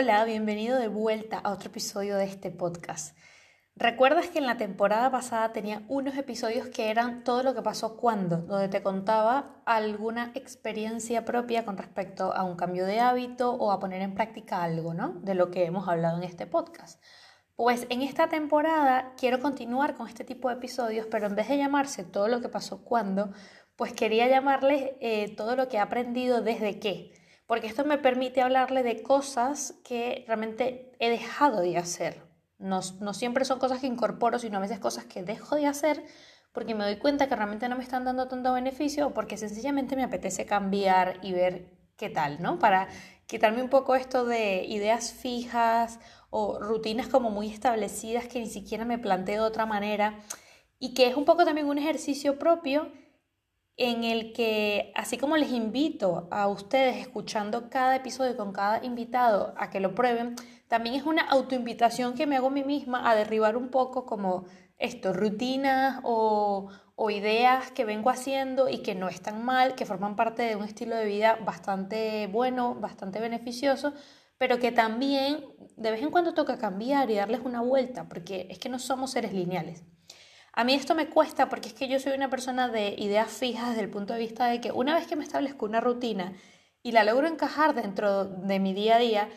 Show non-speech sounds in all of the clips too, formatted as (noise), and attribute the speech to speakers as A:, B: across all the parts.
A: Hola, bienvenido de vuelta a otro episodio de este podcast. ¿Recuerdas que en la temporada pasada tenía unos episodios que eran todo lo que pasó cuando, donde te contaba alguna experiencia propia con respecto a un cambio de hábito o a poner en práctica algo, ¿no? De lo que hemos hablado en este podcast. Pues en esta temporada quiero continuar con este tipo de episodios, pero en vez de llamarse todo lo que pasó cuando, pues quería llamarles eh, todo lo que he aprendido desde qué, porque esto me permite hablarle de cosas que realmente he dejado de hacer, no, siempre son cosas que incorporo, sino a veces cosas que dejo de hacer porque me doy cuenta que realmente no me están dando tanto beneficio o porque sencillamente me apetece cambiar y ver qué tal, ¿no? Para quitarme un poco esto de ideas fijas o rutinas como muy establecidas que ni siquiera me planteo de otra manera y que es un poco también un ejercicio propio en el que, así como les invito a ustedes escuchando cada episodio con cada invitado a que lo prueben, también es una autoinvitación que me hago a mí misma a derribar un poco como esto, rutinas o, o ideas que vengo haciendo y que no están mal, que forman parte de un estilo de vida bastante bueno, bastante beneficioso, pero que también de vez en cuando toca cambiar y darles una vuelta, porque es que no somos seres lineales. A mí esto me cuesta porque es que yo soy una persona de ideas fijas desde el punto de vista de que una vez que me establezco una rutina y la logro encajar dentro de mi día a día,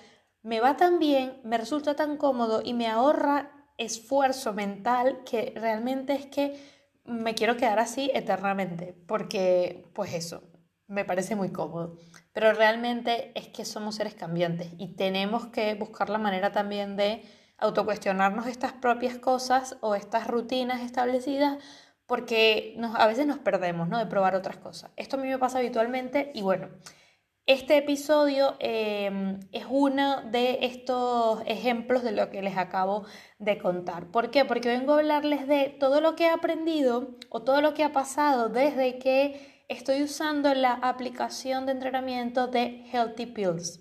A: me va tan bien, me resulta tan cómodo y me ahorra esfuerzo mental que realmente es que me quiero quedar así eternamente, porque pues eso, me parece muy cómodo. Pero realmente es que somos seres cambiantes y tenemos que buscar la manera también de autocuestionarnos estas propias cosas o estas rutinas establecidas porque a veces nos perdemos ¿no? de probar otras cosas. Esto a mí me pasa habitualmente y bueno, este episodio em, es uno de estos ejemplos de lo que les acabo de contar. ¿Por qué? Porque vengo a hablarles de todo lo que he aprendido o todo lo que ha pasado desde que estoy usando la aplicación de entrenamiento de Healthy Pills.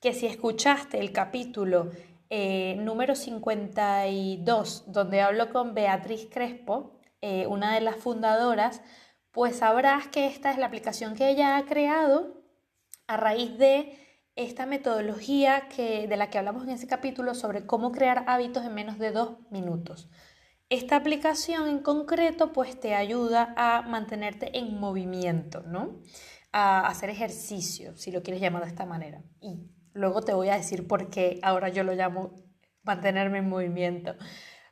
A: Que si escuchaste el capítulo eh, número 52, donde hablo con Beatriz Crespo, eh, una de las fundadoras, pues sabrás que esta es la aplicación que ella ha creado a raíz de esta metodología que, de la que hablamos en ese capítulo sobre cómo crear hábitos en menos de dos minutos. Esta aplicación en concreto pues te ayuda a mantenerte en movimiento, ¿no? A hacer ejercicio, si lo quieres llamar de esta manera. Y Luego te voy a decir por qué ahora yo lo llamo mantenerme en movimiento.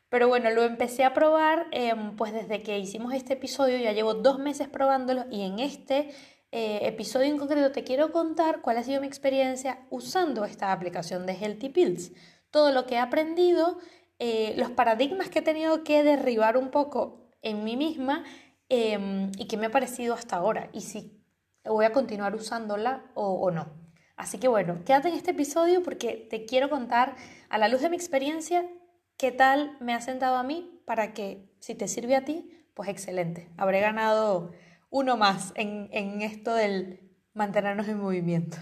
A: Pero bueno, lo empecé a probar em, pues desde que hicimos este episodio, ya llevo dos meses probándolo y en este eh, episodio en concreto te quiero contar cuál ha sido mi experiencia usando esta aplicación de Healthy Pills. Todo lo que he aprendido, eh, los paradigmas que he tenido que derribar un poco en mí misma em, y qué me ha parecido hasta ahora y si voy a continuar usándola o no. Así que bueno, quédate en este episodio porque te quiero contar a la luz de mi experiencia qué tal me ha sentado a mí para que si te sirve a ti, pues excelente. Habré ganado uno más en, en esto del mantenernos en movimiento.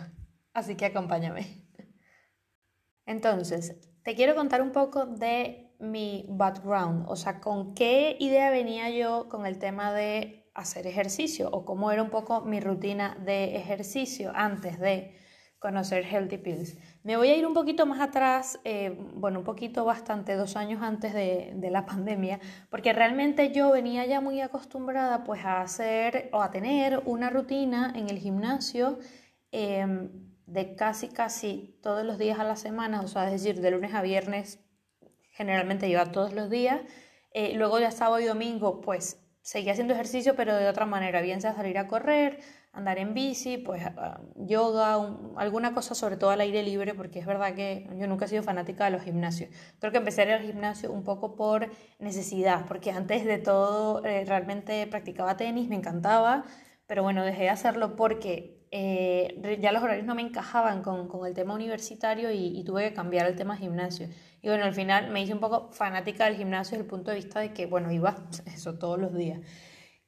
A: Así que acompáñame. Entonces, te quiero contar un poco de mi background, o sea, con qué idea venía yo con el tema de hacer ejercicio o cómo era un poco mi rutina de ejercicio antes de conocer Healthy Pills. Me voy a ir un poquito más atrás, eh, bueno, un poquito bastante, dos años antes de, la (laughs) pandemia, porque realmente yo venía ya muy acostumbrada pues a hacer o a tener una rutina en el gimnasio em, de casi, casi todos los días a la semana, o sea, es decir, de lunes a viernes, generalmente iba todos los días. Eh, luego ya sábado y domingo, pues seguía haciendo ejercicio, pero de otra manera, bien sea salir a correr, andar en bici, pues ah, yoga, alguna cosa sobre todo al aire libre, porque es verdad que yo nunca he sido fanática de los gimnasios. Creo que empecé a ir al gimnasio un poco por necesidad, porque antes de todo eh, realmente practicaba tenis, me encantaba, pero bueno, dejé de hacerlo porque eh, ya los horarios no me encajaban con, con el tema universitario y, y, tuve que cambiar el tema gimnasio. Y bueno, al final me hice un poco fanática del gimnasio desde el punto de vista de que, bueno, iba (laughs) eso todos los días.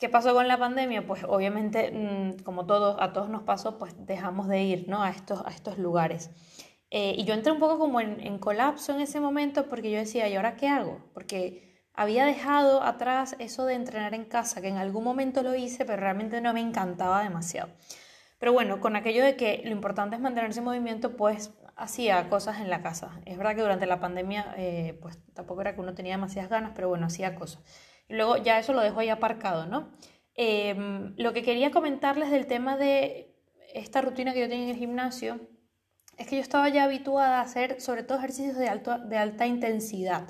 A: ¿Qué pasó con la pandemia? Pues obviamente, mm, como todos, a todos nos pasó, pues dejamos de ir ¿no? a, estos, lugares. Eh, y yo entré un poco como en, en, colapso en ese momento porque yo decía, ¿y ahora qué hago? Porque había dejado atrás eso de entrenar en casa, que en algún momento lo hice, pero realmente no me encantaba demasiado. Pero bueno, con aquello de que lo importante es mantenerse en movimiento, pues hacía cosas en la casa. Es verdad que durante la pandemia, eh, pues tampoco era que uno tenía demasiadas ganas, pero bueno, hacía cosas. Luego ya eso lo dejo ahí aparcado, ¿no? Em, lo que quería comentarles del tema de esta rutina que yo tenía en el gimnasio es que yo estaba ya habituada a hacer sobre todo ejercicios de, alto, de alta intensidad.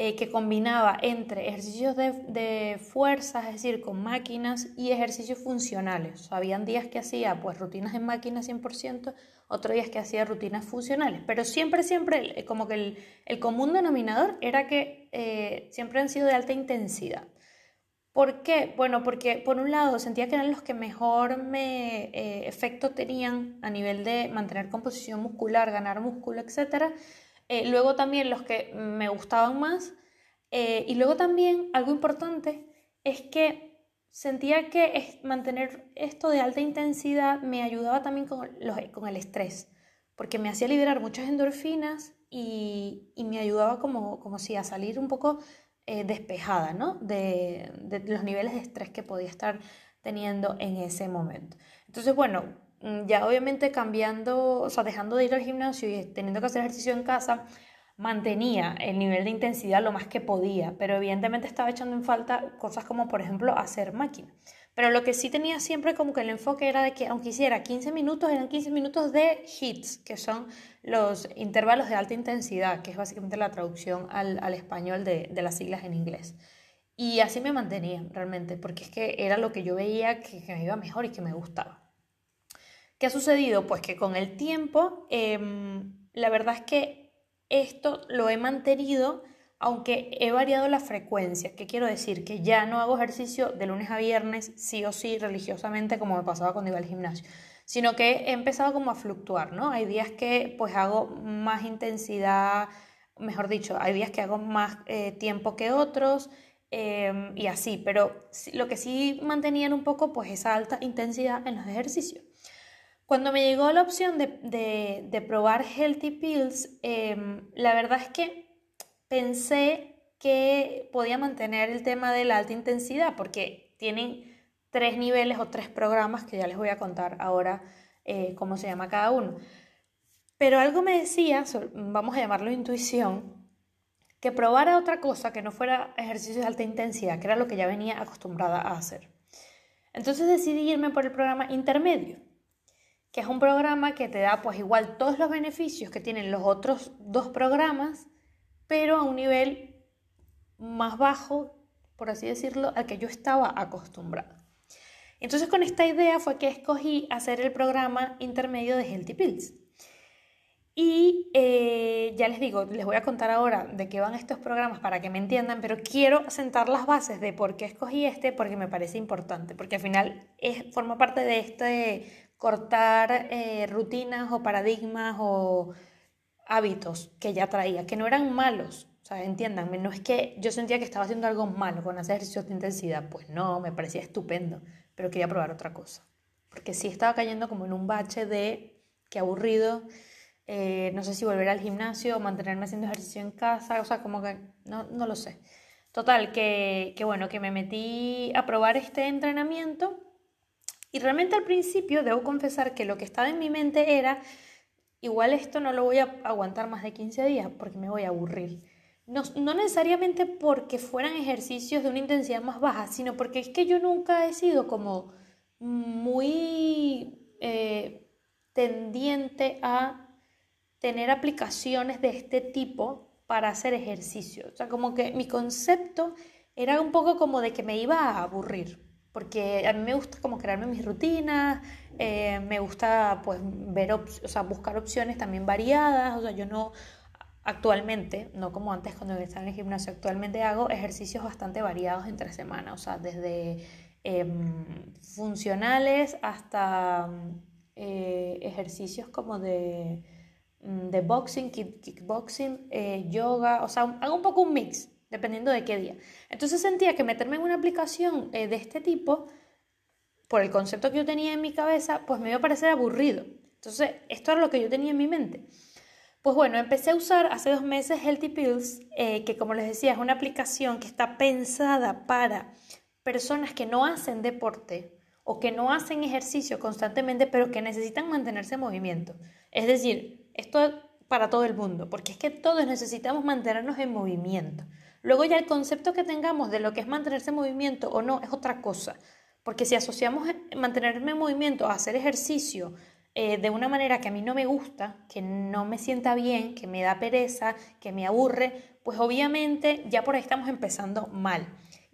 A: Eh, que combinaba entre ejercicios de, de, fuerza, es decir, con máquinas y ejercicios funcionales. habían días que hacía pues rutinas en máquinas 100%, otros días que hacía rutinas funcionales, pero siempre, siempre, como que el, común denominador era que eh, siempre han sido de alta intensidad. ¿Por qué? Bueno, porque por un lado sentía que eran los que mejor me, eh, efecto tenían a nivel de mantener composición muscular, ganar músculo, etcétera eh, luego también los que me gustaban más. Eh, y luego también algo importante es que sentía que mantener esto de alta intensidad me ayudaba también con, con el estrés, porque me hacía liberar muchas endorfinas y, y me ayudaba como, como si a salir un poco eh, despejada ¿no? de, de los niveles de estrés que podía estar teniendo en ese momento. Entonces, bueno, ya obviamente cambiando, o sea, dejando de ir al gimnasio y teniendo que hacer ejercicio en casa, mantenía el nivel de intensidad lo más que podía, pero evidentemente estaba echando en falta cosas como, por ejemplo, hacer máquina. Pero lo que sí tenía siempre como que el enfoque era de que aunque hiciera 15 minutos, eran 15 minutos de hits, que son los intervalos de alta intensidad, que es básicamente la traducción al, al español de, de, las siglas en inglés. Y así me mantenía realmente, porque es que era lo que yo veía que me iba mejor y que me gustaba. ¿Qué ha sucedido? Pues que con el tiempo, em, la verdad es que esto lo he mantenido, aunque he variado la frecuencia. ¿Qué quiero decir? Que ya no hago ejercicio de lunes a viernes, sí o sí, religiosamente, como me pasaba cuando iba al gimnasio, sino que he empezado como a fluctuar, ¿no? Hay días que pues hago más intensidad, mejor dicho, hay días que hago más eh, tiempo que otros. Em, y así, pero lo que sí mantenían un poco pues esa alta intensidad en los ejercicios. Cuando me llegó la opción de, probar Healthy Pills, em, la verdad es que pensé que podía mantener el tema de la alta intensidad porque tienen tres niveles o tres programas que ya les voy a contar ahora eh, cómo se llama cada uno. Pero algo me decía, vamos a llamarlo intuición, que probara otra cosa que no fuera ejercicio de alta intensidad, que era lo que ya venía acostumbrada a hacer. Entonces decidí irme por el programa intermedio que es un programa que te da pues igual todos los beneficios que tienen los otros dos programas, pero a un nivel más bajo, por así decirlo, al que yo estaba acostumbrada. Entonces con esta idea fue que escogí hacer el programa intermedio de Healthy Pills. Y eh, ya les digo, les voy a contar ahora de qué van estos programas para que me entiendan, pero quiero sentar las bases de por qué escogí este, porque me parece importante, porque al final es, forma parte de este cortar eh, rutinas o paradigmas o hábitos que ya traía, que no eran malos. O sea, entiéndanme, no es que yo sentía que estaba haciendo algo malo con hacer ejercicios de intensidad, pues no, me parecía estupendo, pero quería probar otra cosa. Porque sí estaba cayendo como en un bache de qué aburrido, eh, no sé si volver al gimnasio o mantenerme haciendo ejercicio en casa, o sea, como que no, no lo sé. Total, que, que bueno, que me metí a probar este entrenamiento y realmente al principio debo confesar que lo que estaba en mi mente era, igual esto no lo voy a aguantar más de 15 días porque me voy a aburrir. No, no, necesariamente porque fueran ejercicios de una intensidad más baja, sino porque es que yo nunca he sido como muy eh, tendiente a tener aplicaciones de este tipo para hacer ejercicio. O sea, como que mi concepto era un poco como de que me iba a aburrir porque a mí me gusta como crearme mis rutinas, eh, me gusta pues ver, o sea, buscar opciones también variadas, o sea, yo no, actualmente, no como antes cuando estaba en el gimnasio, actualmente hago ejercicios bastante variados entre semana, o sea, desde em, funcionales hasta eh, ejercicios como de, mm, de boxing, kickboxing, eh, yoga, o sea, hago un poco un mix dependiendo de qué día. Entonces sentía que meterme en una aplicación eh, de este tipo, por el concepto que yo tenía en mi cabeza, pues me iba a parecer aburrido. Entonces, esto era lo que yo tenía en mi mente. Pues bueno, empecé a usar hace dos meses Healthy Pills, eh, que como les decía, es una aplicación que está pensada para personas que no hacen deporte o que no hacen ejercicio constantemente, pero que necesitan mantenerse en movimiento. Es decir, Esto para todo el mundo, porque es que todos necesitamos mantenernos en movimiento. Luego ya el concepto que tengamos de lo que es mantenerse en movimiento o no es otra cosa, porque si asociamos mantenerme en movimiento a hacer ejercicio eh, de una manera que a mí no me gusta, que no me sienta bien, que me da pereza, que me aburre, pues obviamente ya por ahí estamos empezando mal.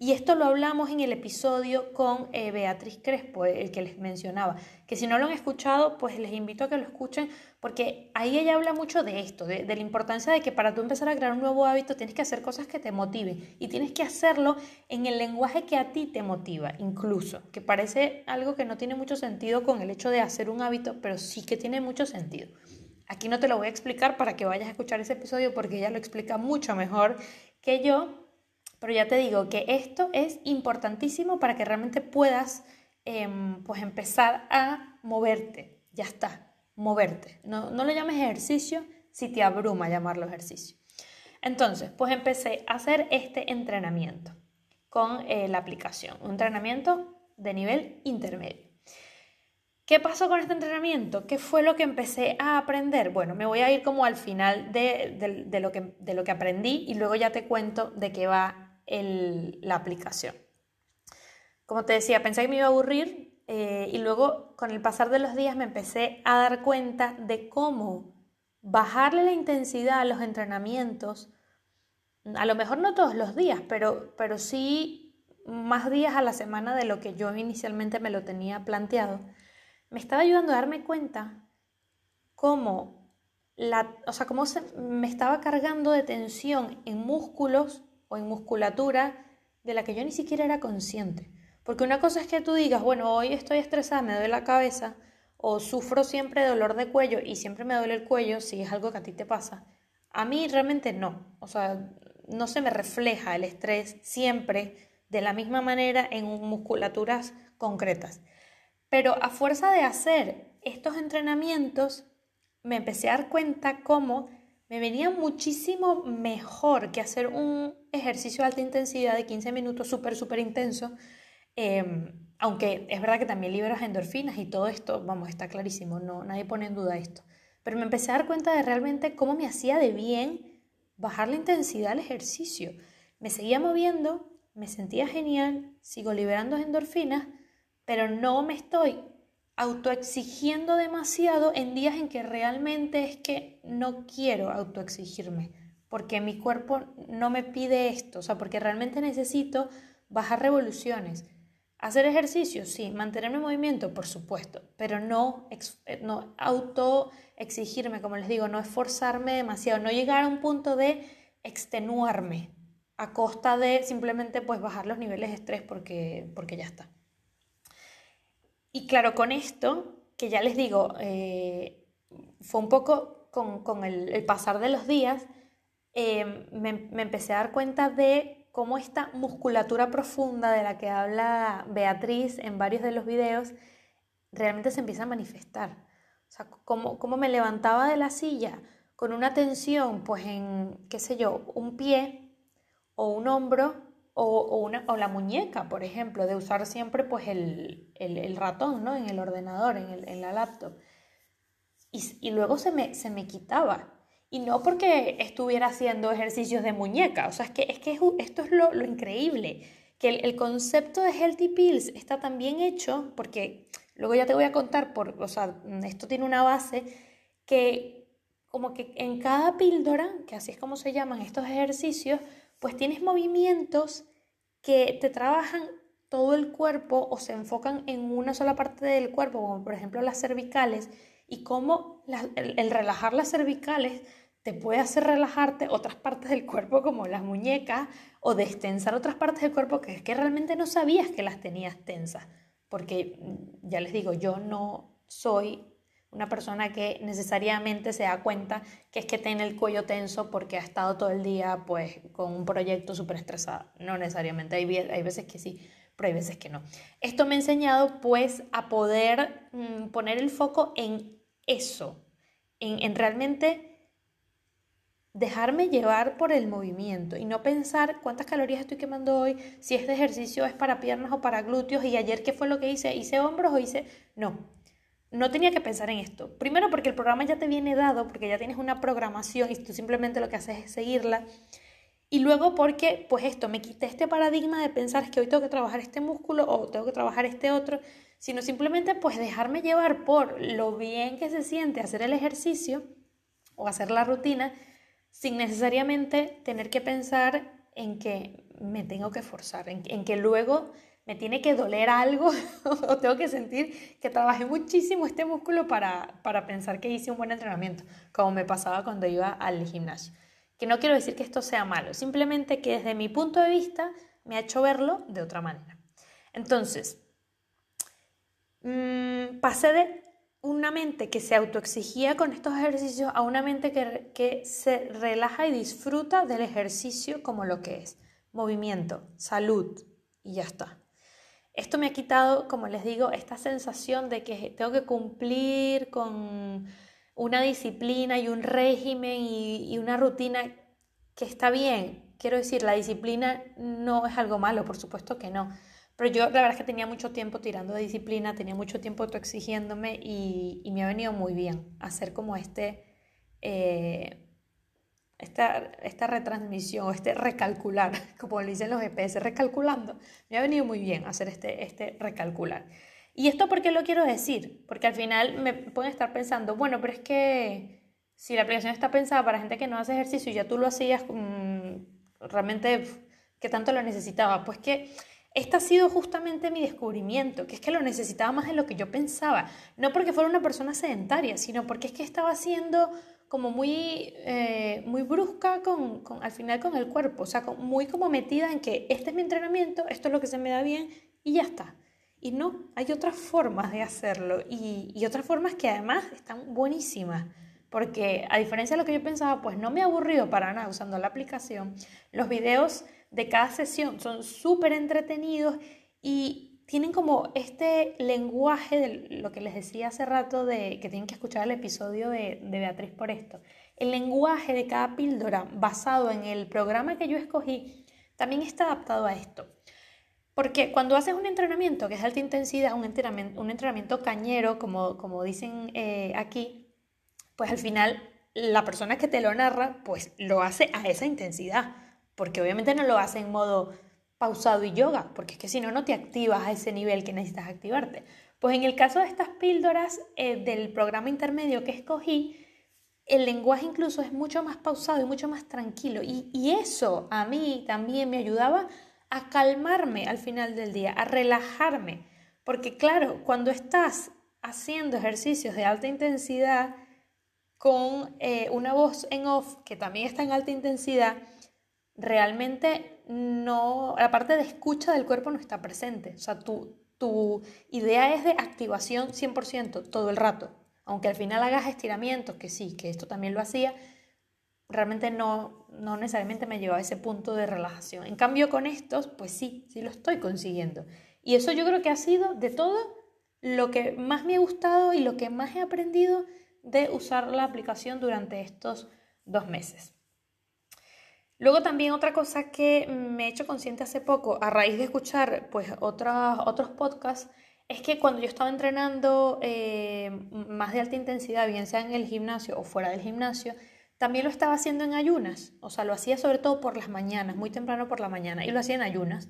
A: Y esto lo hablamos en el episodio con eh, Beatriz Crespo, el que les mencionaba, que si no lo han escuchado, pues les invito a que lo escuchen, porque ahí ella habla mucho de esto, de, la importancia de que para tú empezar a crear un nuevo hábito tienes que hacer cosas que te motiven y tienes que hacerlo en el lenguaje que a ti te motiva, incluso, que parece algo que no tiene mucho sentido con el hecho de hacer un hábito, pero sí que tiene mucho sentido. Aquí no te lo voy a explicar para que vayas a escuchar ese episodio porque ella lo explica mucho mejor que yo, pero ya te digo que esto es importantísimo para que realmente puedas em, pues empezar a moverte. Ya está, moverte. No, no lo llames ejercicio si te abruma llamarlo ejercicio. Entonces, pues empecé a hacer este entrenamiento con eh, la aplicación, un entrenamiento de nivel intermedio. ¿Qué pasó con este entrenamiento? ¿Qué fue lo que empecé a aprender? Bueno, me voy a ir como al final de, lo, que, de lo que aprendí y luego ya te cuento de qué va la aplicación. Como te decía, pensé que me iba a aburrir eh, y luego con el pasar de los días me empecé a dar cuenta de cómo bajarle la intensidad a los entrenamientos, a lo mejor no todos los días, pero, pero sí más días a la semana de lo que yo inicialmente me lo tenía planteado, me estaba ayudando a darme cuenta cómo, la, o sea, cómo se, me estaba cargando de tensión en músculos o en musculatura de la que yo ni siquiera era consciente. Porque una cosa es que tú digas, bueno, hoy estoy estresada, me duele la cabeza, o sufro siempre dolor de cuello y siempre me duele el cuello, si es algo que a ti te pasa. A mí realmente no. O sea, no se me refleja el estrés siempre de la misma manera en musculaturas concretas. Pero a fuerza de hacer estos entrenamientos, me empecé a dar cuenta cómo me venía muchísimo mejor que hacer un ejercicio de alta intensidad de 15 minutos súper, súper intenso. Em, aunque es verdad que también liberas endorfinas y todo esto, vamos, está clarísimo, no, nadie pone en duda esto. Pero me empecé a dar cuenta de realmente cómo me hacía de bien bajar la intensidad del ejercicio. Me seguía moviendo, me sentía genial, sigo liberando endorfinas, pero no me estoy autoexigiendo demasiado en días en que realmente es que no quiero autoexigirme, porque mi cuerpo no me pide esto, o sea, porque realmente necesito bajar revoluciones. Hacer ejercicio, sí, mantenerme en movimiento, por supuesto, pero no, eh, no autoexigirme, como les digo, no esforzarme demasiado, no llegar a un punto de extenuarme a costa de simplemente pues bajar los niveles de estrés porque, porque ya está. Y claro, con esto, que ya les digo, eh, fue un poco con, el, pasar de los días, eh, me, empecé a dar cuenta de cómo esta musculatura profunda de la que habla Beatriz en varios de los videos realmente se empieza a manifestar. O sea, cómo, cómo me levantaba de la silla con una tensión, pues en, qué sé yo, un pie o un hombro o, una, o la muñeca, por ejemplo, de usar siempre pues el, ratón ¿no? en el ordenador, en, la laptop. Y, luego se me, se me quitaba. Y no porque estuviera haciendo ejercicios de muñeca, o sea, es que, es que esto es lo, increíble, que el, concepto de Healthy Pills está tan bien hecho, porque luego ya te voy a contar, por, o sea, esto tiene una base, que como que en cada píldora, que así es como se llaman estos ejercicios, pues tienes movimientos que te trabajan todo el cuerpo o se enfocan en una sola parte del cuerpo, como por ejemplo las cervicales, y cómo el, relajar las cervicales te puede hacer relajarte otras partes del cuerpo como las muñecas o destensar otras partes del cuerpo que es que realmente no sabías que las tenías tensas. Porque mm, ya les digo, yo no soy una persona que necesariamente se da cuenta que es que tiene el cuello tenso porque ha estado todo el día pues con un proyecto súper estresado. No necesariamente, hay, veces que sí, pero hay veces que no. Esto me ha enseñado pues a poder mm, poner el foco en eso, en, en realmente dejarme llevar por el movimiento y no pensar cuántas calorías estoy quemando hoy, si este ejercicio es para piernas o para glúteos y ayer qué fue lo que hice, hice hombros o hice... No, no tenía que pensar en esto. Primero porque el programa ya te viene dado, porque ya tienes una programación y tú simplemente lo que haces es seguirla. Y luego porque, pues esto, me quité este paradigma de pensar que hoy tengo que trabajar este músculo o tengo que trabajar este otro, sino simplemente pues dejarme llevar por lo bien que se siente hacer el ejercicio o hacer la rutina sin necesariamente tener que pensar en que me tengo que forzar, en, en que luego me tiene que doler algo (laughs) o tengo que sentir que trabajé muchísimo este músculo para, para pensar que hice un buen entrenamiento, como me pasaba cuando iba al gimnasio. Que no quiero decir que esto sea malo, simplemente que desde mi punto de vista me ha hecho verlo de otra manera. Entonces, mmm, pasé de una mente que se autoexigía con estos ejercicios a una mente que, que se relaja y disfruta del ejercicio como lo que es. Movimiento, salud y ya está. Esto me ha quitado, como les digo, esta sensación de que tengo que cumplir con una disciplina y un régimen y, una rutina que está bien. Quiero decir, la disciplina no es algo malo, por supuesto que no. Pero yo la verdad es que tenía mucho tiempo tirando de disciplina, tenía mucho tiempo exigiéndome y, me ha venido muy bien hacer como este eh, esta, esta retransmisión, este recalcular, (laughs) como le dicen los GPS, recalculando, me ha venido muy bien hacer este, este recalcular. ¿Y esto por qué lo quiero decir? Porque al final me pueden estar pensando, bueno, pero es que si la aplicación está pensada para gente que no hace ejercicio y ya tú lo hacías, mm, realmente, ¿qué tanto lo necesitaba? Pues que este ha sido justamente mi descubrimiento, que es que lo necesitaba más de lo que yo pensaba. No porque fuera una persona sedentaria, sino porque es que estaba haciendo como muy, eh, muy brusca con, con, al final con el cuerpo, o sea, muy como metida en que este es mi entrenamiento, esto es lo que se me da bien y ya está. Y no, hay otras formas de hacerlo y, y otras formas que además están buenísimas porque a diferencia de lo que yo pensaba, pues no me he aburrido para nada usando la aplicación. Los videos de cada sesión son súper entretenidos y tienen como este lenguaje de lo que les decía hace rato de que tienen que escuchar el episodio de, Beatriz por esto. El lenguaje de cada píldora basado en el programa que yo escogí también está adaptado a esto. Porque cuando haces un entrenamiento que es alta intensidad, un entrenamiento, cañero, como, como dicen eh, aquí, pues al final la persona que te lo narra, pues lo hace a esa intensidad. Porque obviamente no lo hace en modo pausado y yoga, porque es que si no, no te activas a ese nivel que necesitas activarte. Pues en el caso de estas píldoras eh, del programa intermedio que escogí, el lenguaje incluso es mucho más pausado y mucho más tranquilo. Y, eso a mí también me ayudaba a calmarme al final del día, a relajarme. Porque claro, cuando estás haciendo ejercicios de alta intensidad con eh, una voz en off que también está en alta intensidad, realmente no, la parte de escucha del cuerpo no está presente. O sea, tu, tu idea es de activación 100% todo el rato. Aunque al final hagas estiramientos, que sí, que esto también lo hacía, realmente no, no necesariamente me llevaba a ese punto de relajación. En cambio, con estos, pues sí, sí lo estoy consiguiendo. Y eso yo creo que ha sido de todo lo que más me ha gustado y lo que más he aprendido de usar la aplicación durante estos dos meses. Luego también otra cosa que me he hecho consciente hace poco, a raíz de escuchar pues otros, otros podcasts, es que cuando yo estaba entrenando eh, más de alta intensidad, bien sea en el gimnasio o fuera del gimnasio, también lo estaba haciendo en ayunas. O sea, lo hacía sobre todo por las mañanas, muy temprano por la mañana, y lo hacía en ayunas.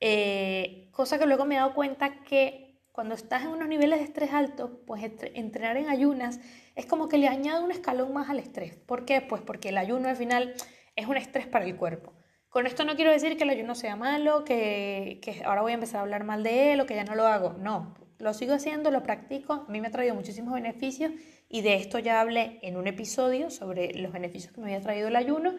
A: Eh, cosa que luego me he dado cuenta que cuando estás en unos niveles de estrés altos, pues entrenar en ayunas es como que le añade un escalón más al estrés. ¿Por qué? Pues porque el ayuno al final es un estrés para el cuerpo. Con esto no quiero decir que el ayuno sea malo, que, ahora voy a empezar a hablar mal de él o que ya no lo hago. No, lo sigo haciendo, lo practico, a mí me ha traído muchísimos beneficios y de esto ya hablé en un episodio sobre los beneficios que me había traído el ayuno,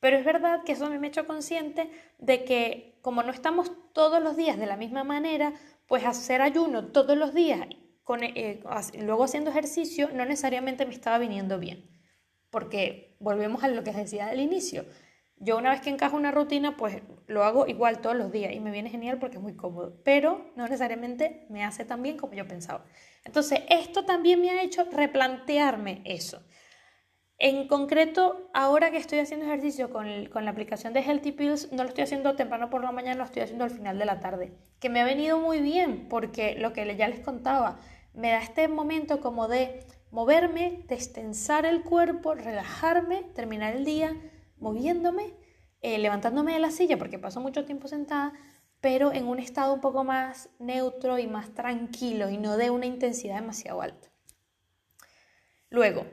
A: pero es verdad que eso me ha hecho consciente de que como no estamos todos los días de la misma manera, pues hacer ayuno todos los días, con, eh, luego haciendo ejercicio, no necesariamente me estaba viniendo bien porque volvemos a lo que decía al inicio. Yo una vez que encajo una rutina, pues lo hago igual todos los días y me viene genial porque es muy cómodo, pero no necesariamente me hace tan bien como yo pensaba. Entonces, esto también me ha hecho replantearme eso. En concreto, ahora que estoy haciendo ejercicio con, con, la aplicación de Healthy Pills, no lo estoy haciendo temprano por la mañana, lo estoy haciendo al final de la tarde, que me ha venido muy bien porque lo que ya les contaba, me da este momento como de moverme, destensar el cuerpo, relajarme, terminar el día moviéndome, eh, levantándome de la silla porque paso mucho tiempo sentada, pero en un estado un poco más neutro y más tranquilo y no de una intensidad demasiado alta. Luego,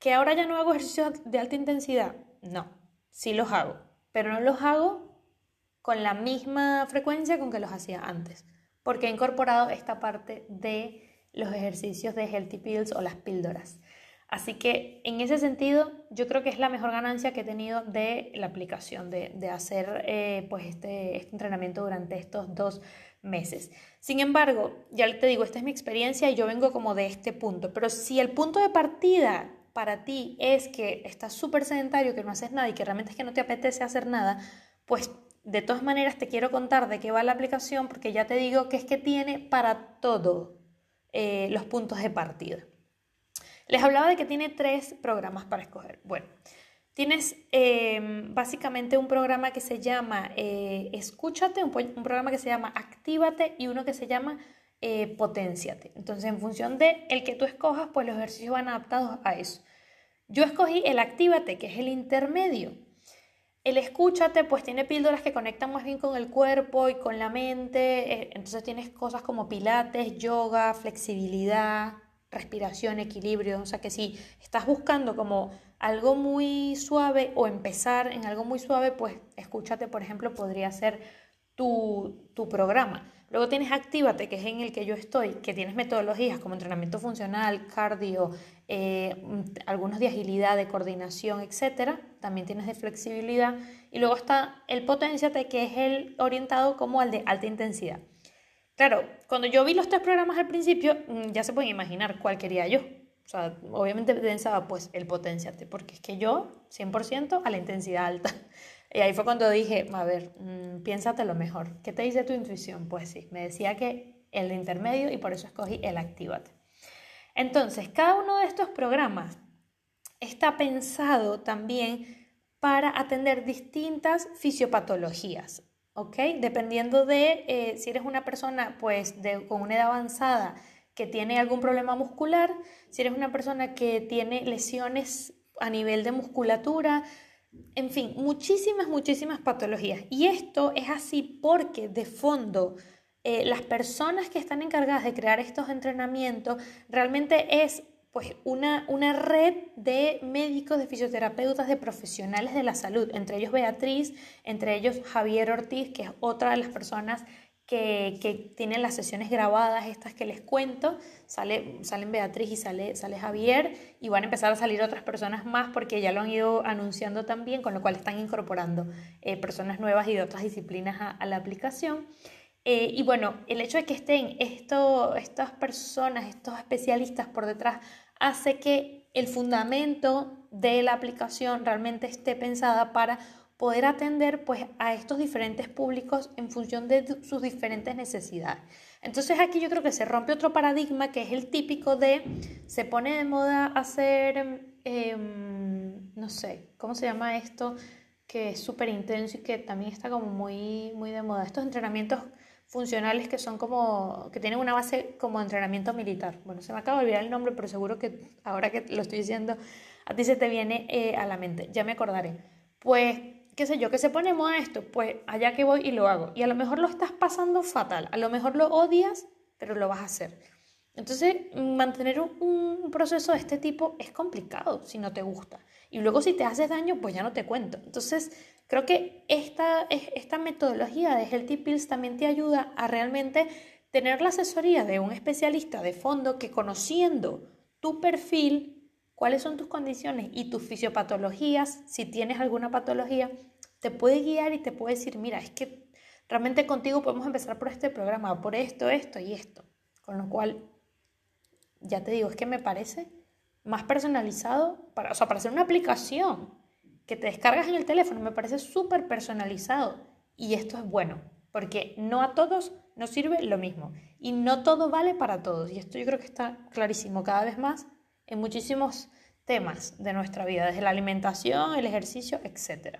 A: que ahora ya no hago ejercicios de alta intensidad, no, sí los hago, pero no los hago con la misma frecuencia con que los hacía antes, porque he incorporado esta parte de los ejercicios de healthy pills o las píldoras. Así que en ese sentido, yo creo que es la mejor ganancia que he tenido de la aplicación, de, hacer eh, pues este, este, entrenamiento durante estos dos meses. Sin embargo, ya te digo, esta es mi experiencia y yo vengo como de este punto, pero si el punto de partida para ti es que estás súper sedentario, que no haces nada y que realmente es que no te apetece hacer nada, pues de todas maneras te quiero contar de qué va la aplicación porque ya te digo que es que tiene para todo eh, los puntos de partida. Les hablaba de que tiene tres programas para escoger. Bueno, tienes em, básicamente un programa que se llama eh, Escúchate, un, programa que se llama Actívate y uno que se llama eh. Entonces, en función de el que tú escojas, pues los ejercicios van adaptados a eso. Yo escogí el Actívate, que es el intermedio. El escúchate, pues tiene píldoras que conectan más bien con el cuerpo y con la mente. Eh, entonces tienes cosas como pilates, yoga, flexibilidad, respiración, equilibrio. O sea que si estás buscando como algo muy suave o empezar en algo muy suave, pues escúchate, por ejemplo, podría ser tu, tu programa. Luego tienes Actívate, que es en el que yo estoy, que tienes metodologías como entrenamiento funcional, cardio, eh, algunos de agilidad, de coordinación, etc. También tienes de flexibilidad. Y luego está el Potenciate, que es el orientado como al de alta intensidad. Claro, cuando yo vi los tres programas al principio, mm, ya se pueden imaginar cuál quería yo. O sea, obviamente pensaba, pues, el Potenciate, porque es que yo, 100% a la intensidad alta. Y ahí fue cuando dije, a ver, mm, piénsate lo mejor. ¿Qué te dice tu intuición? Pues sí, me decía que el intermedio y por eso escogí el Actívate. Entonces, cada uno de estos programas está pensado también para atender distintas fisiopatologías, ¿ok? Dependiendo de eh, si eres una persona pues con una edad avanzada que tiene algún problema muscular, si eres una persona que tiene lesiones a nivel de musculatura, en fin, muchísimas, muchísimas patologías. Y esto es así porque de fondo eh, las personas que están encargadas de crear estos entrenamientos realmente es pues una, una red de médicos, de fisioterapeutas, de profesionales de la salud, entre ellos Beatriz, entre ellos Javier Ortiz, que es otra de las personas que, tienen las sesiones grabadas, estas que les cuento, sale, salen Beatriz y sale, sale Javier, y van a empezar a salir otras personas más porque ya lo han ido anunciando también, con lo cual están incorporando eh, personas nuevas y de otras disciplinas a, la aplicación. Eh, y bueno, el hecho de que estén estas personas, estos especialistas por detrás, hace que el fundamento de la aplicación realmente esté pensada para poder atender pues, a estos diferentes públicos en función de sus diferentes necesidades. Entonces aquí yo creo que se rompe otro paradigma que es el típico de se pone de moda hacer, em, no sé, ¿cómo se llama esto? Que es súper intenso y que también está como muy, muy de moda. Estos entrenamientos funcionales que son como, que tienen una base como entrenamiento militar. Bueno, se me acaba de olvidar el nombre, pero seguro que ahora que lo estoy diciendo, a ti se te viene eh, a la mente, ya me acordaré. Pues qué sé yo, que se pone moda esto, pues allá que voy y lo hago. Y a lo mejor lo estás pasando fatal, a lo mejor lo odias, pero lo vas a hacer. Entonces, mantener un, proceso de este tipo es complicado si no te gusta. Y luego si te haces daño, pues ya no te cuento. Entonces, creo que esta, esta metodología de Healthy Pills también te ayuda a realmente tener la asesoría de un especialista de fondo que conociendo tu perfil cuáles son tus condiciones y tus fisiopatologías, si tienes alguna patología, te puede guiar y te puede decir, mira, es que realmente contigo podemos empezar por este programa, por esto, esto y esto. Con lo cual, ya te digo, es que me parece más personalizado, para, o sea, para hacer una aplicación que te descargas en el teléfono, me parece súper personalizado. Y esto es bueno, porque no a todos nos sirve lo mismo. Y no todo vale para todos. Y esto yo creo que está clarísimo cada vez más en muchísimos temas de nuestra vida, desde la alimentación, el ejercicio, etc.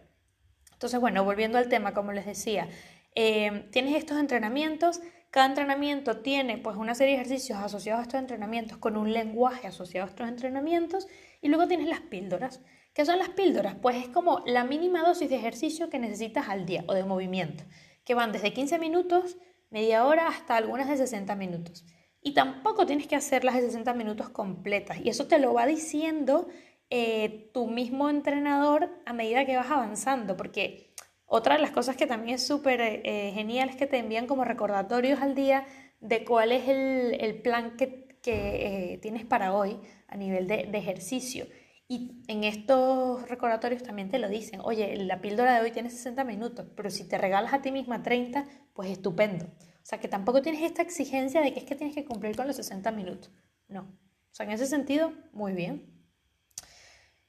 A: Entonces, bueno, volviendo al tema, como les decía, eh, tienes estos entrenamientos, Cada entrenamiento tiene pues una serie de ejercicios asociados a estos entrenamientos con un lenguaje asociado a estos entrenamientos y luego tienes las píldoras. ¿Qué son las píldoras? Pues es como la mínima dosis de ejercicio que necesitas al día o de movimiento, que van desde 15 minutos, media hora, hasta algunas de 60 minutos. Y tampoco tienes que hacer las de 60 minutos completas. Y eso te lo va diciendo eh, tu mismo entrenador a medida que vas avanzando, porque otra de las cosas que también es súper eh, genial es que te envían como recordatorios al día de cuál es el, plan que, eh, tienes para hoy a nivel de, de, ejercicio. Y en estos recordatorios también te lo dicen, oye, la píldora de hoy tiene 60 minutos, pero si te regalas a ti misma 30, pues estupendo. O sea, que tampoco tienes esta exigencia de que es que tienes que cumplir con los 60 minutos. No. O sea, en ese sentido, muy bien.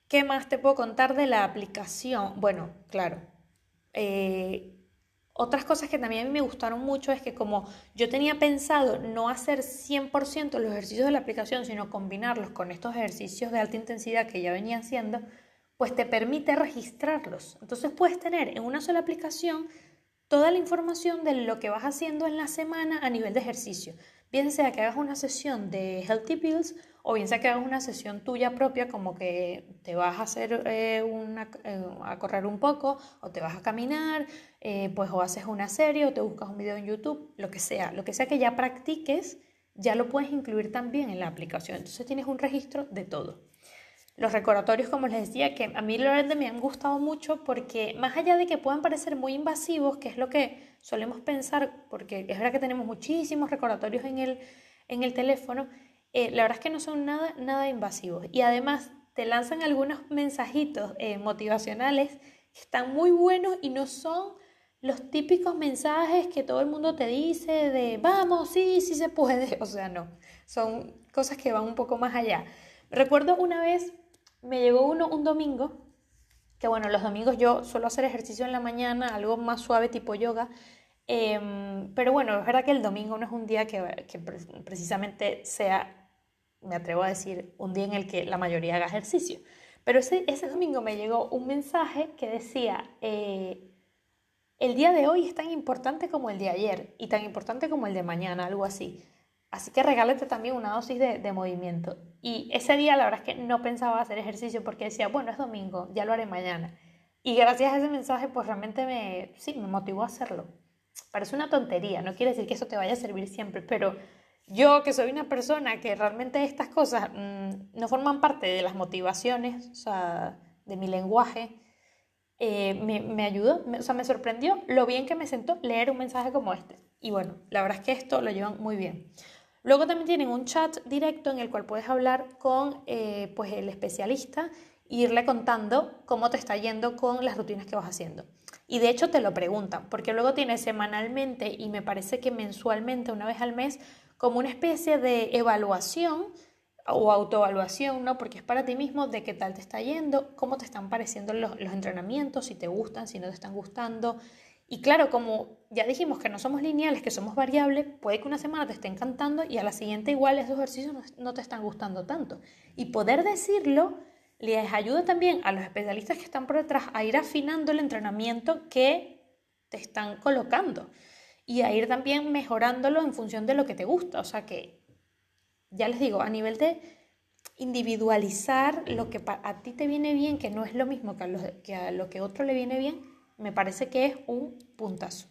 A: ¿Qué más te puedo contar de la aplicación? Bueno, claro. Eh, otras cosas que también a mí me gustaron mucho es que como yo tenía pensado no hacer 100% los ejercicios de la aplicación, sino combinarlos con estos ejercicios de alta intensidad que ya venía haciendo, pues te permite registrarlos. Entonces puedes tener en una sola aplicación toda la información de lo que vas haciendo en la semana a nivel de ejercicio. Bien sea que hagas una sesión de Healthy Pills o bien sea que hagas una sesión tuya propia como que te vas a hacer eh, eh, a correr un poco o te vas a caminar, eh, pues o haces una serie o te buscas un video en YouTube, lo que sea, lo que sea que ya practiques, ya lo puedes incluir también en la aplicación. Entonces tienes un registro de todo. Los recordatorios, como les decía, que a mí realmente me han gustado mucho porque más allá de que puedan parecer muy invasivos, que es lo que solemos pensar, porque es verdad que tenemos muchísimos recordatorios en el, en el teléfono, eh, la verdad es que no son nada, nada invasivos. Y además te lanzan algunos mensajitos eh, motivacionales que están muy buenos y no son los típicos mensajes que todo el mundo te dice de vamos, sí, sí se puede. (laughs) O sea, no, son cosas que van un poco más allá. Recuerdo una vez me llegó uno un domingo, que bueno, los domingos yo suelo hacer ejercicio en la mañana, algo más suave tipo yoga, em, pero bueno, es verdad que el domingo no es un día que, precisamente sea, me atrevo a decir, un día en el que la mayoría haga ejercicio. Pero ese, ese domingo me llegó un mensaje que decía, eh, el día de hoy es tan importante como el de ayer y tan importante como el de mañana, algo así. Así que regálate también una dosis de, movimiento. Y ese día la verdad es que no pensaba hacer ejercicio porque decía, bueno, es domingo, ya lo haré mañana. Y gracias a ese mensaje, pues realmente me, sí, me motivó a hacerlo. Parece una tontería, no quiere decir que eso te vaya a servir siempre, pero yo que soy una persona que realmente estas cosas mm, no forman parte de las motivaciones, o sea, de mi lenguaje, eh, me, me, ayudó, o sea, me sorprendió lo bien que me sentó leer un mensaje como este. Y bueno, la verdad es que esto lo llevan muy bien. Luego también tienen un chat directo en el cual puedes hablar con eh, pues el especialista e irle contando cómo te está yendo con las rutinas que vas haciendo. Y de hecho te lo preguntan, porque luego tienes semanalmente y me parece que mensualmente, una vez al mes, como una especie de evaluación o autoevaluación, ¿no? Porque es para ti mismo de qué tal te está yendo, cómo te están pareciendo los, los entrenamientos, si te gustan, si no te están gustando, y claro, como ya dijimos que no somos lineales, que somos variables, puede que una semana te esté encantando y a la siguiente igual esos ejercicios no, te están gustando tanto. Y poder decirlo les ayuda también a los especialistas que están por detrás a ir afinando el entrenamiento que te están colocando y a ir también mejorándolo en función de lo que te gusta. O sea que, ya les digo, a nivel de individualizar lo que a ti te viene bien, que no es lo mismo que a, que a lo otro le viene bien, me parece que es un puntazo.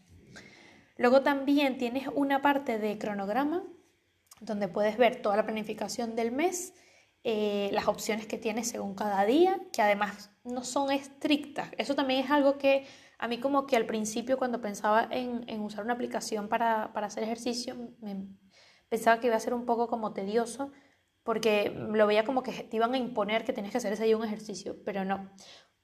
A: Luego también tienes una parte de cronograma donde puedes ver toda la planificación del mes, eh, las opciones que tienes según cada día, que además no son estrictas. Eso también es algo que a mí como que al principio cuando pensaba en, usar una aplicación para, hacer ejercicio, pensaba que iba a ser un poco como tedioso porque lo veía como que te iban a imponer que tienes que hacer ese día un ejercicio, pero no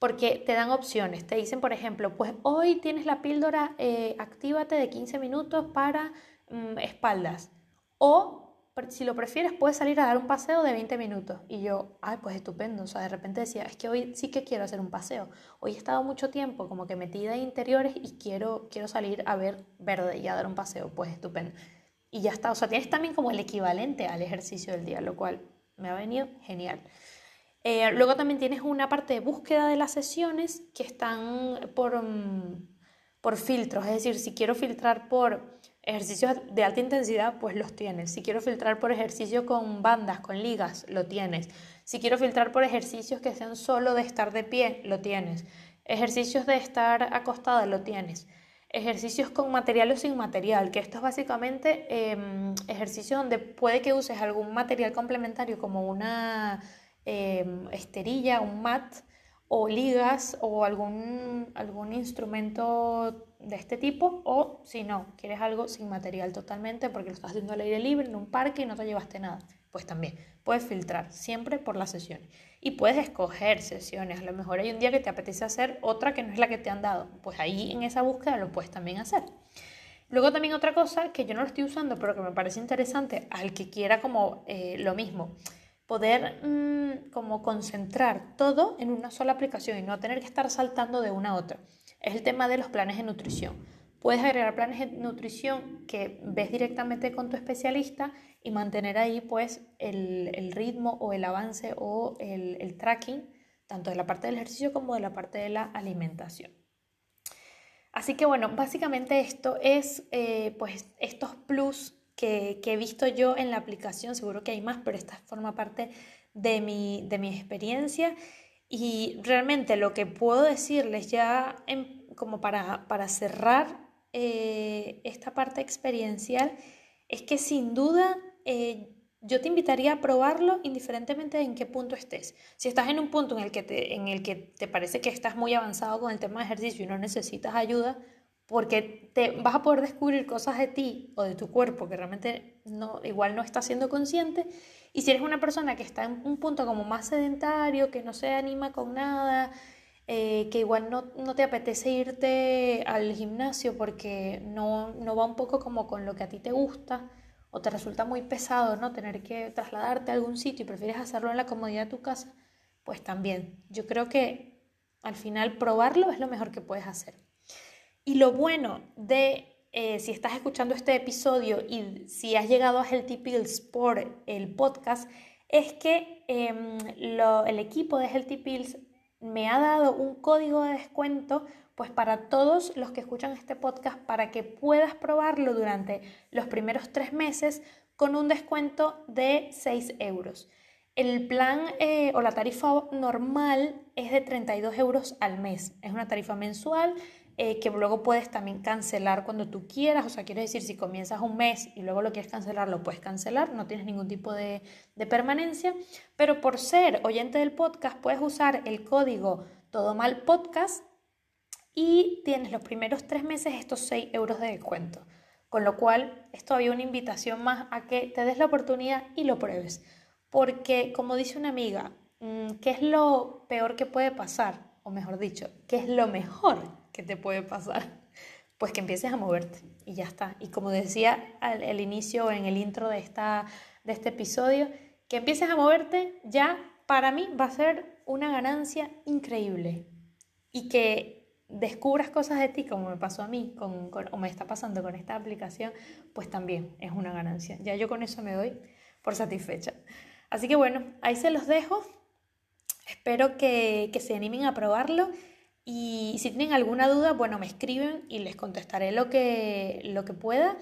A: porque te dan opciones. Te dicen, por ejemplo, pues hoy tienes la píldora, eh, actívate de 15 minutos para mm, espaldas. O si lo prefieres, puedes salir a dar un paseo de 20 minutos. Y yo, ay, pues estupendo. O sea, de repente decía, es que hoy sí que quiero hacer un paseo. Hoy he estado mucho tiempo como que metida en interiores y quiero, quiero salir a ver verde y a dar un paseo. Pues estupendo. Y ya está. O sea, tienes también como el equivalente al ejercicio del día, lo cual me ha venido genial. Eh, luego también tienes una parte de búsqueda de las sesiones que están por, mm, por filtros, es decir, si quiero filtrar por Ejercicios de alta intensidad, pues los tienes. Si quiero filtrar por ejercicio con bandas, con ligas, lo tienes. Si quiero filtrar por ejercicios que sean solo de estar de pie, lo tienes. Ejercicios de estar acostada, lo tienes. Ejercicios con material o sin material, que esto es básicamente eh, ejercicio donde puede que uses algún material complementario como una em, esterilla, un mat, o ligas o algún, algún instrumento de este tipo o si no, quieres algo sin material totalmente porque lo estás haciendo al aire libre en un parque y no te llevaste nada, pues también puedes filtrar siempre por las sesiones y puedes escoger sesiones, a lo mejor hay un día que te apetece hacer otra que no es la que te han dado, pues ahí en esa búsqueda lo puedes también hacer. Luego también otra cosa que yo no lo estoy usando pero que me parece interesante al que quiera como eh, lo mismo, poder mm, como concentrar todo en una sola aplicación y no tener que estar saltando de una a otra. Es el tema de los planes de nutrición. Puedes agregar planes de nutrición que ves directamente con tu especialista y mantener ahí pues el, ritmo o el avance o el, tracking tanto de la parte del ejercicio como de la parte de la alimentación. Así que bueno, básicamente esto es eh, pues estos plus que, he visto yo en la aplicación, seguro que hay más, pero esta forma parte de mi, de mi experiencia y realmente lo que puedo decirles ya como para, para cerrar eh, esta parte experiencial es que sin duda eh, yo te invitaría a probarlo indiferentemente de en qué punto estés. Si estás en un punto en el que te, en el que te parece que estás muy avanzado con el tema de ejercicio y no necesitas ayuda, porque te vas a poder descubrir cosas de ti o de tu cuerpo que realmente no, igual no estás siendo consciente. Y si eres una persona que está en un punto como más sedentario, que no se anima con nada, eh, que igual no, no, te apetece irte al gimnasio porque no, no va un poco como con lo que a ti te gusta, o te resulta muy pesado no tener que trasladarte a algún sitio y prefieres hacerlo en la comodidad de tu casa, pues también. Yo creo que al final probarlo es lo mejor que puedes hacer. Y lo bueno de eh, si estás escuchando este episodio y si has llegado a Healthy Pills por el podcast, es que em, el equipo de Healthy Pills me ha dado un código de descuento pues para todos los que escuchan este podcast para que puedas probarlo durante los primeros tres meses con un descuento de 6 euros. El plan eh, o la tarifa normal es de 32 euros al mes. Es una tarifa mensual eh, que luego puedes también cancelar cuando tú quieras, o sea, quiere decir, si comienzas un mes y luego lo quieres cancelar, lo puedes cancelar, no tienes ningún tipo de, permanencia, pero por ser oyente del podcast, puedes usar el código Todo Mal Podcast y tienes los primeros tres meses estos 6 euros de descuento. Con lo cual, es todavía una invitación más a que te des la oportunidad y lo pruebes. Porque, como dice una amiga, mm, ¿qué es lo peor que puede pasar? O mejor dicho, ¿qué es lo mejor ¿qué te puede pasar? Pues que empieces a moverte y ya está. Y como decía al, inicio, en el intro de, esta, de este episodio, que empieces a moverte ya para mí va a ser una ganancia increíble. Y que descubras cosas de ti, como me pasó a mí, con, o me está pasando con esta aplicación, pues también es una ganancia. Ya yo con eso me doy por satisfecha. Así que bueno, ahí se los dejo. Espero que, que se animen a probarlo y si tienen alguna duda, bueno, me escriben y les contestaré lo que, lo que pueda.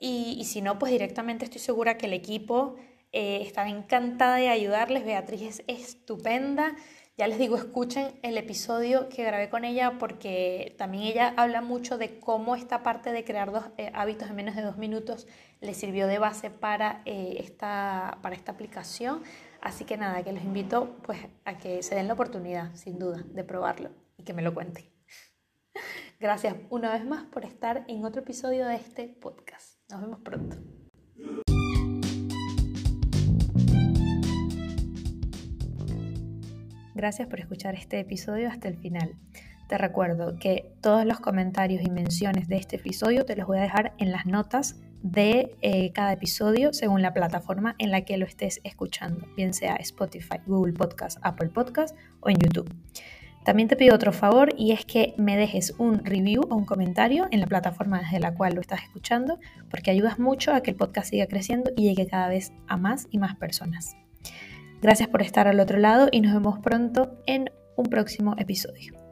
A: Y, si no, pues directamente estoy segura que el equipo eh, encantada de ayudarles. Beatriz es estupenda. Ya les digo, escuchen el episodio que grabé con ella porque también ella habla mucho de cómo esta parte de crear dos eh, hábitos en menos de dos minutos le sirvió de base para, eh, esta, para esta aplicación. Así que nada, que los invito pues, a que se den la oportunidad, sin duda, de probarlo y que me lo cuente. Gracias una vez más por estar en otro episodio de este podcast. Nos vemos pronto. Gracias por escuchar este episodio hasta el final. Te recuerdo que todos los comentarios y menciones de este episodio te los voy a dejar en las notas de eh, cada episodio según la plataforma en la que lo estés escuchando, bien sea Spotify, Google Podcast, Apple Podcast o en YouTube. También te pido otro favor y es que me dejes un review o un comentario en la plataforma desde la cual lo estás escuchando, porque ayudas mucho a que el podcast siga creciendo y llegue cada vez a más y más personas. Gracias por estar al otro lado y nos vemos pronto en un próximo episodio.